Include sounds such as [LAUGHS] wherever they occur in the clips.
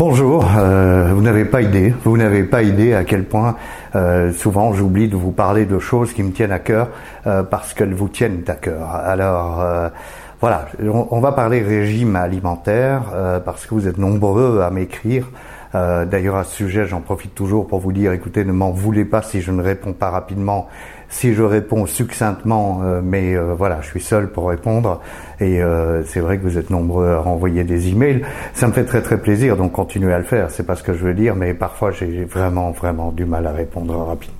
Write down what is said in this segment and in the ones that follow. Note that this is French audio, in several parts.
Bonjour, euh, vous n'avez pas idée, vous n'avez pas idée à quel point euh, souvent j'oublie de vous parler de choses qui me tiennent à cœur euh, parce qu'elles vous tiennent à cœur. Alors voilà, on, va parler régime alimentaire parce que vous êtes nombreux à m'écrire. D'ailleurs à ce sujet, j'en profite toujours pour vous dire, écoutez, ne m'en voulez pas si je ne réponds pas rapidement si je réponds succinctement, euh, mais euh, voilà, je suis seul pour répondre et euh, c'est vrai que vous êtes nombreux à renvoyer des emails. Ça me fait très très plaisir, donc continuez à le faire. C'est pas ce que je veux dire, mais parfois j'ai vraiment vraiment du mal à répondre rapidement.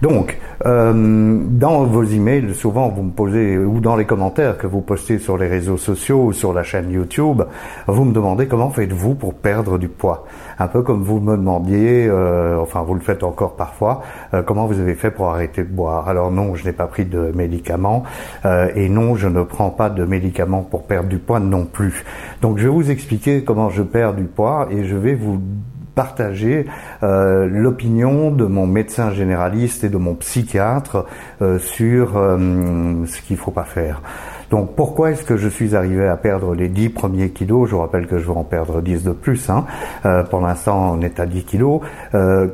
Donc, euh, dans vos emails, souvent vous me posez, ou dans les commentaires que vous postez sur les réseaux sociaux ou sur la chaîne YouTube, vous me demandez comment faites-vous pour perdre du poids. Un peu comme vous me demandiez, euh, enfin vous le faites encore parfois, euh, comment vous avez fait pour arrêter de boire. Alors non, je n'ai pas pris de médicaments, et non, je ne prends pas de médicaments pour perdre du poids non plus. Donc je vais vous expliquer comment je perds du poids et je vais vous partager euh, l'opinion de mon médecin généraliste et de mon psychiatre euh, sur euh, ce qu'il faut pas faire. Donc pourquoi est-ce que je suis arrivé à perdre les 10 premiers kilos? Je vous rappelle que je veux en perdre 10 de plus. Hein. pour l'instant, on est à 10 kilos.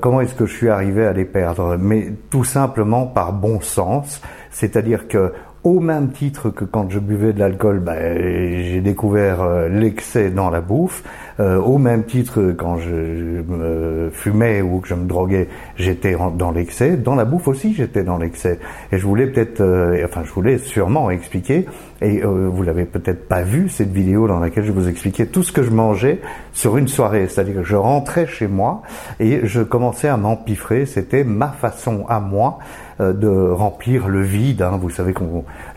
comment est-ce que je suis arrivé à les perdre? Mais tout simplement par bon sens. C'est-à-dire que au même titre que quand je buvais de l'alcool, ben, j'ai découvert euh, l'excès dans la bouffe. Euh, au même titre quand je, me fumais ou que je me droguais, j'étais dans l'excès. Dans la bouffe aussi, j'étais dans l'excès. Et je voulais peut-être, euh, enfin, je voulais sûrement expliquer. Et vous l'avez peut-être pas vu cette vidéo dans laquelle je vous expliquais tout ce que je mangeais sur une soirée. C'est-à-dire que je rentrais chez moi et je commençais à m'empiffrer. C'était ma façon à moi euh, de remplir le vide. Hein. Vous savez que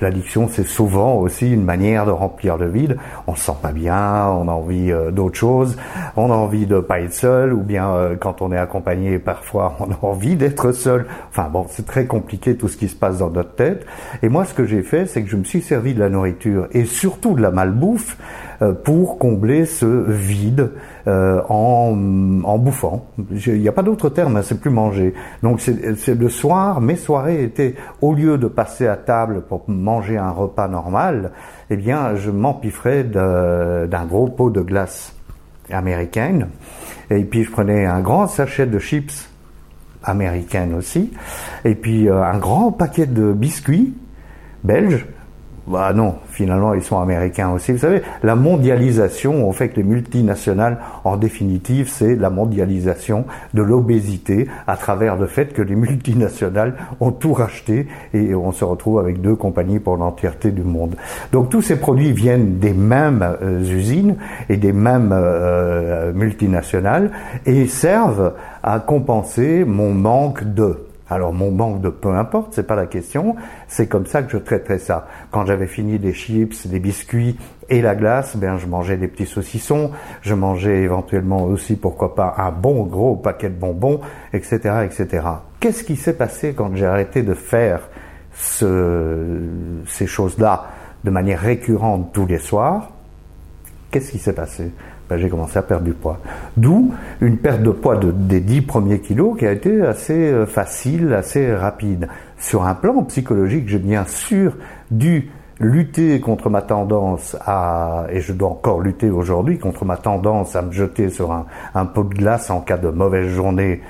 l'addiction, c'est souvent aussi une manière de remplir le vide. On se sent pas bien, on a envie euh, d'autre chose, on a envie de pas être seul, ou bien euh, quand on est accompagné, parfois [LAUGHS] on a envie d'être seul. Enfin bon, c'est très compliqué tout ce qui se passe dans notre tête. Et moi, ce que j'ai fait, c'est que je me suis servi de la nourriture et surtout de la malbouffe pour combler ce vide euh, en, en, bouffant. Il n'y a pas d'autre terme, hein, c'est plus manger. Donc c'est le soir, mes soirées étaient, au lieu de passer à table pour manger un repas normal, eh bien je m'empiffrais d'un gros pot de glace américaine, et puis je prenais un grand sachet de chips américaines aussi, et puis euh, un grand paquet de biscuits belges, bah non, finalement ils sont américains aussi. Vous savez, la mondialisation, on fait les multinationales, en définitive, c'est la mondialisation de l'obésité à travers le fait que les multinationales ont tout racheté et on se retrouve avec deux compagnies pour l'entièreté du monde. Donc tous ces produits viennent des mêmes euh, usines et des mêmes euh, multinationales et servent à compenser mon manque de alors mon manque de peu importe, c'est pas la question, c'est comme ça que je traiterais ça. Quand j'avais fini des chips, des biscuits et la glace, ben je mangeais des petits saucissons, je mangeais éventuellement aussi pourquoi pas un bon gros paquet de bonbons, etc., etc. Qu'est-ce qui s'est passé quand j'ai arrêté de faire ce, ces choses-là de manière récurrente tous les soirs? Qu'est-ce qui s'est passé? Ben, j'ai commencé à perdre du poids. D'où une perte de poids de, des 10 premiers kilos qui a été assez euh, facile, assez rapide. Sur un plan psychologique, j'ai bien sûr dû lutter contre ma tendance à, et je dois encore lutter aujourd'hui contre ma tendance à me jeter sur un pot de glace en cas de mauvaise journée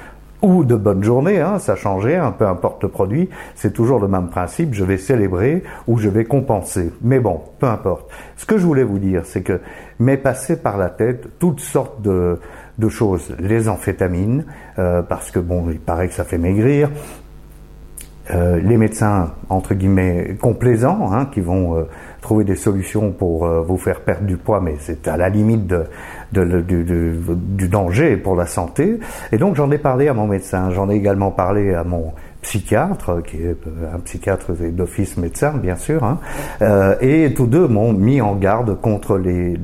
ou de bonne journée, hein, ça change rien, peu importe le produit, c'est toujours le même principe, je vais célébrer ou je vais compenser. Mais bon, peu importe. Ce que je voulais vous dire, c'est que m'est passé par la tête toutes sortes de, de choses. Les amphétamines, euh, parce que bon, il paraît que ça fait maigrir. Euh, les médecins, entre guillemets, complaisants, hein, qui vont euh, trouver des solutions pour vous faire perdre du poids, mais c'est à la limite de, du danger pour la santé. Et donc j'en ai parlé à mon médecin, j'en ai également parlé à mon psychiatre, qui est un psychiatre d'office médecin, bien sûr, hein, et tous deux m'ont mis en garde contre les,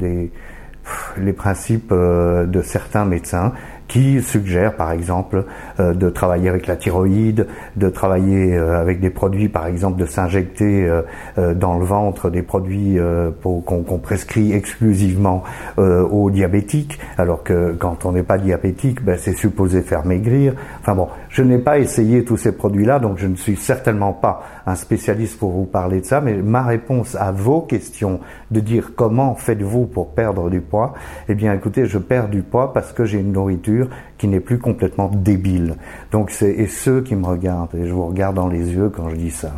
les principes de certains médecins qui suggère par exemple euh, de travailler avec la thyroïde, de travailler euh, avec des produits par exemple de s'injecter euh, dans le ventre des produits qu'on prescrit exclusivement aux diabétiques, alors que quand on n'est pas diabétique, ben, c'est supposé faire maigrir. Enfin bon, je n'ai pas essayé tous ces produits-là, donc je ne suis certainement pas un spécialiste pour vous parler de ça, mais ma réponse à vos questions de dire comment faites-vous pour perdre du poids. Eh bien, écoutez, je perds du poids parce que j'ai une nourriture qui n'est plus complètement débile. Donc, c'est et ceux qui me regardent, et je vous regarde dans les yeux quand je dis ça,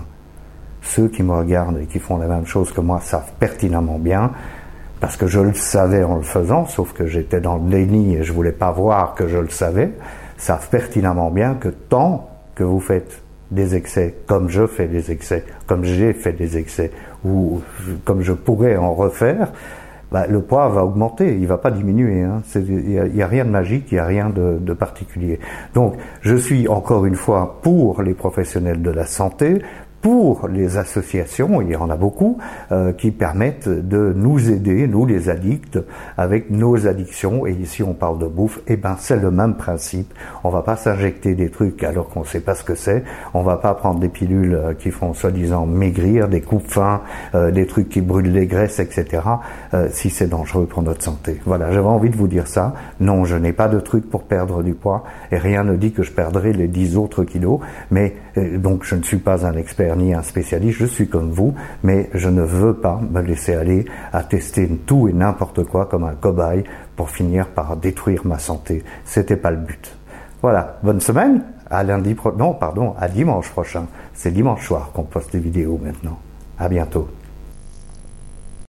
ceux qui me regardent et qui font la même chose que moi savent pertinemment bien, parce que je le savais en le faisant, sauf que j'étais dans le déni et je voulais pas voir que je le savais, savent pertinemment bien que tant que vous faites des excès, comme je fais des excès, comme j'ai fait des excès, ou comme je pourrais en refaire, bah, le poids va augmenter, il va pas diminuer. Hein. Il n'y a, rien de magique, il n'y a rien de, particulier. Donc, je suis encore une fois pour les professionnels de la santé, pour les associations, il y en a beaucoup, euh, qui permettent de nous aider, nous les addicts, avec nos addictions. Et ici, on parle de bouffe. Eh ben, c'est le même principe. On va pas s'injecter des trucs alors qu'on sait pas ce que c'est. On va pas prendre des pilules euh, qui font soi-disant maigrir, des coupes fins, euh, des trucs qui brûlent les graisses, etc. si c'est dangereux pour notre santé. Voilà, j'avais envie de vous dire ça. Non, je n'ai pas de truc pour perdre du poids et rien ne dit que je perdrai les 10 autres kilos. Mais donc, je ne suis pas un expert ni un spécialiste, je suis comme vous, mais je ne veux pas me laisser aller à tester tout et n'importe quoi comme un cobaye pour finir par détruire ma santé. C'était pas le but. Voilà, bonne semaine. À lundi pro non, pardon, à dimanche prochain. C'est dimanche soir qu'on poste des vidéos maintenant. À bientôt.